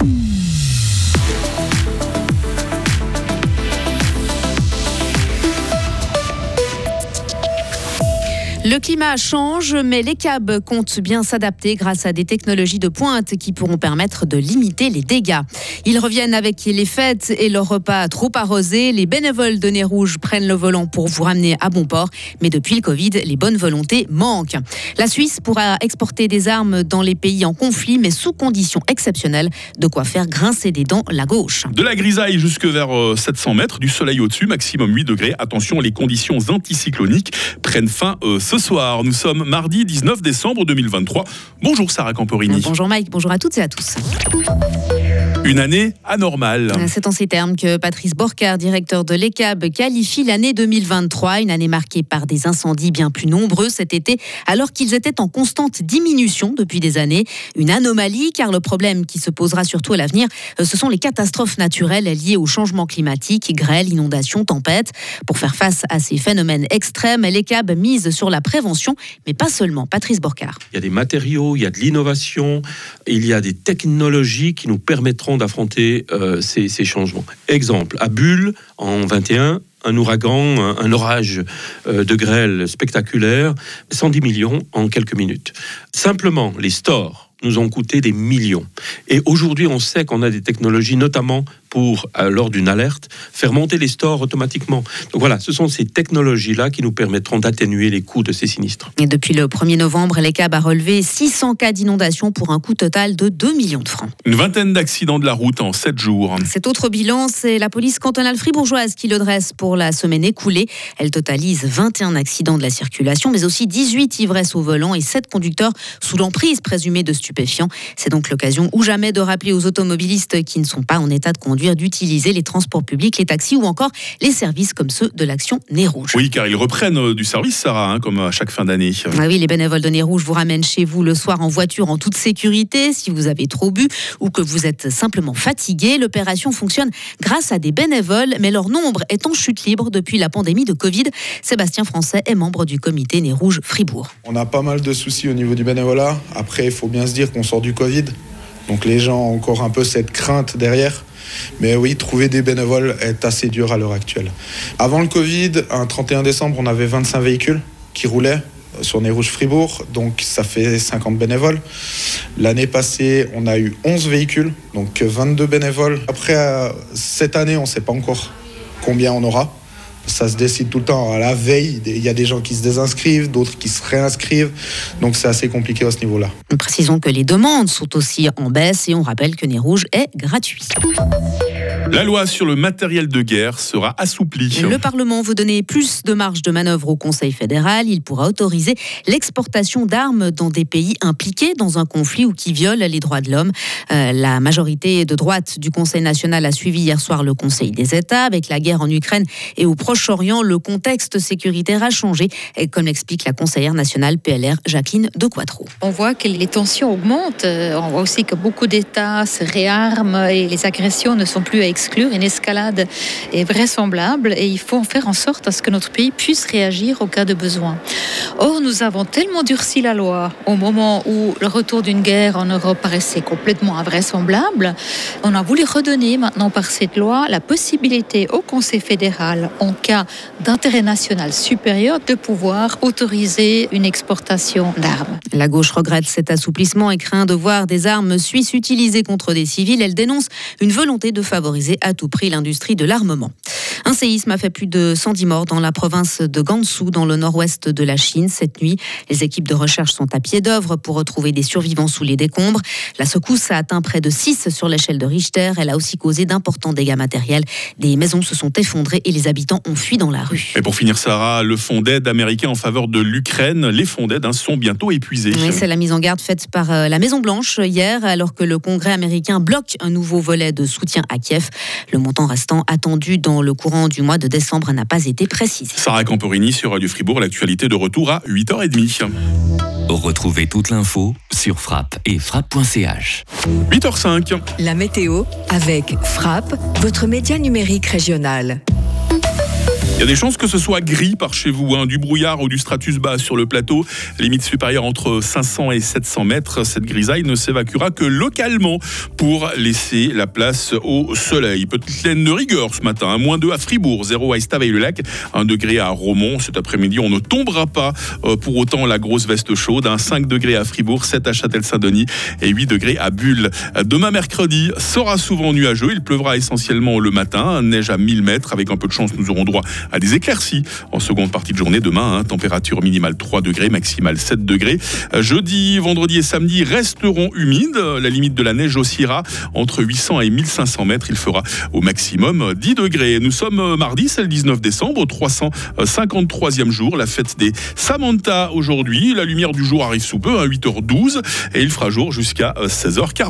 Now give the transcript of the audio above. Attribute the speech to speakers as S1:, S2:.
S1: うん Le climat change, mais les câbles comptent bien s'adapter grâce à des technologies de pointe qui pourront permettre de limiter les dégâts. Ils reviennent avec les fêtes et leur repas trop arrosés. Les bénévoles de Nez Rouge prennent le volant pour vous ramener à bon port. Mais depuis le Covid, les bonnes volontés manquent. La Suisse pourra exporter des armes dans les pays en conflit, mais sous conditions exceptionnelles. De quoi faire grincer des dents la gauche.
S2: De la grisaille jusque vers 700 euh, mètres, du soleil au-dessus, maximum 8 degrés. Attention, les conditions anticycloniques prennent fin euh, ce soir. Nous sommes mardi 19 décembre 2023. Bonjour Sarah Camporini.
S1: Bonjour Mike, bonjour à toutes et à tous.
S2: Une année anormale.
S1: C'est en ces termes que Patrice Borcard, directeur de l'ECAB, qualifie l'année 2023, une année marquée par des incendies bien plus nombreux cet été, alors qu'ils étaient en constante diminution depuis des années. Une anomalie, car le problème qui se posera surtout à l'avenir, euh, ce sont les catastrophes naturelles liées au changement climatique, grêle, inondations, tempêtes. Pour faire face à ces phénomènes extrêmes, l'ECAB mise sur la prévention, mais pas seulement. Patrice Borcard.
S3: Il y a des matériaux, il y a de l'innovation, il y a des technologies qui nous permettront d'affronter euh, ces, changements. Exemple, à Bulle, en 21, un ouragan, un, orage euh, de grêle spectaculaire, 110 millions en quelques minutes. Simplement, les stores nous ont coûté des millions. Et aujourd'hui, on sait qu'on a des technologies, notamment pour, euh, lors d'une alerte, faire monter les stores automatiquement. Donc voilà, ce sont ces technologies-là qui nous permettront d'atténuer les coûts de ces sinistres.
S1: Et depuis le 1er novembre, l'ECAB a relevé 600 cas d'inondation pour un coût total de 2 millions de francs.
S2: Une vingtaine d'accidents de la route en 7 jours.
S1: Cet autre bilan, c'est la police cantonale fribourgeoise qui le dresse pour la semaine écoulée. Elle totalise 21 accidents de la circulation, mais aussi 18 ivresses au volant et 7 conducteurs sous l'emprise présumée de stupéfiants. C'est donc l'occasion ou jamais de rappeler aux automobilistes qui ne sont pas en état de conduire d'utiliser les transports publics, les taxis ou encore les services comme ceux de l'action Nez Rouge.
S2: Oui, car ils reprennent euh, du service, Sarah, hein, comme à chaque fin d'année.
S1: Ah oui, les bénévoles de Nez Rouge vous ramènent chez vous le soir en voiture en toute sécurité si vous avez trop bu ou que vous êtes simplement fatigué. L'opération fonctionne grâce à des bénévoles, mais leur nombre est en chute libre depuis la pandémie de Covid. Sébastien Français est membre du comité Nez Rouge Fribourg.
S4: On a pas mal de soucis au niveau du bénévolat. Après, il faut bien se dire qu'on sort du Covid. Donc les gens ont encore un peu cette crainte derrière. Mais oui, trouver des bénévoles est assez dur à l'heure actuelle. Avant le Covid, un 31 décembre, on avait 25 véhicules qui roulaient sur les Rouges Fribourg, donc ça fait 50 bénévoles. L'année passée, on a eu 11 véhicules, donc 22 bénévoles. Après, euh, cette année, on ne sait pas encore combien on aura ça se décide tout le temps. À la veille, il y a des gens qui se désinscrivent, d'autres qui se réinscrivent. Donc c'est assez compliqué à ce niveau-là.
S1: Précisons que les demandes sont aussi en baisse et on rappelle que Nez Rouge est gratuit.
S2: La loi sur le matériel de guerre sera assouplie.
S1: Le Parlement veut donner plus de marge de manœuvre au Conseil fédéral. Il pourra autoriser l'exportation d'armes dans des pays impliqués dans un conflit ou qui violent les droits de l'homme. Euh, la majorité de droite du Conseil national a suivi hier soir le Conseil des États. Avec la guerre en Ukraine et au Proche-Orient, le contexte sécuritaire a changé, et comme l'explique la conseillère nationale PLR Jacqueline De Quattro.
S5: On voit que les tensions augmentent. Euh, on voit aussi que beaucoup d'États se réarment et les agressions ne sont plus à exclure. Une escalade est vraisemblable et il faut faire en sorte à ce que notre pays puisse réagir au cas de besoin. Or, nous avons tellement durci la loi au moment où le retour d'une guerre en Europe paraissait complètement invraisemblable. On a voulu redonner maintenant par cette loi la possibilité au Conseil fédéral, en cas d'intérêt national supérieur, de pouvoir autoriser une exportation d'armes.
S1: La gauche regrette cet assouplissement et craint de voir des armes suisses utilisées contre des civils. Elle dénonce une volonté de favoriser à tout prix l'industrie de l'armement. Un séisme a fait plus de 110 morts dans la province de Gansu, dans le nord-ouest de la Chine. Cette nuit, les équipes de recherche sont à pied d'œuvre pour retrouver des survivants sous les décombres. La secousse a atteint près de 6 sur l'échelle de Richter. Elle a aussi causé d'importants dégâts matériels. Des maisons se sont effondrées et les habitants ont fui dans la rue.
S2: Et pour finir, Sarah, le fonds d'aide américain en faveur de l'Ukraine, les fonds d'aide hein, sont bientôt épuisés.
S1: Oui, c'est la mise en garde faite par euh, la Maison-Blanche hier, alors que le Congrès américain bloque un nouveau volet de soutien à Kiev. Le montant restant attendu dans le courant du mois de décembre n'a pas été précisé.
S2: Sarah Camporini sur Radio Fribourg, l'actualité de retour à 8h30.
S6: Retrouvez toute l'info sur frappe et frappe.ch.
S2: 8h05.
S7: La météo avec Frappe, votre média numérique régional.
S2: Il y a des chances que ce soit gris par chez vous, hein, du brouillard ou du stratus bas sur le plateau, limite supérieure entre 500 et 700 mètres. Cette grisaille ne s'évacuera que localement pour laisser la place au soleil. Petite laine de rigueur ce matin, à moins 2 à Fribourg, 0 à Estavayer-le-Lac, 1 degré à Romont. Cet après-midi, on ne tombera pas euh, pour autant la grosse veste chaude. 5 degrés à Fribourg, 7 à Châtel-Saint-Denis et 8 degrés à Bulle. Demain mercredi sera souvent nuageux. Il pleuvra essentiellement le matin, neige à 1000 mètres. Avec un peu de chance, nous aurons droit à des éclaircies en seconde partie de journée demain. Hein, température minimale 3 degrés, maximale 7 degrés. Euh, jeudi, vendredi et samedi resteront humides. La limite de la neige oscillera entre 800 et 1500 mètres. Il fera au maximum 10 degrés. Nous sommes mardi, c'est le 19 décembre, 353e jour, la fête des Samantha aujourd'hui. La lumière du jour arrive sous peu, à 8h12, et il fera jour jusqu'à 16h40.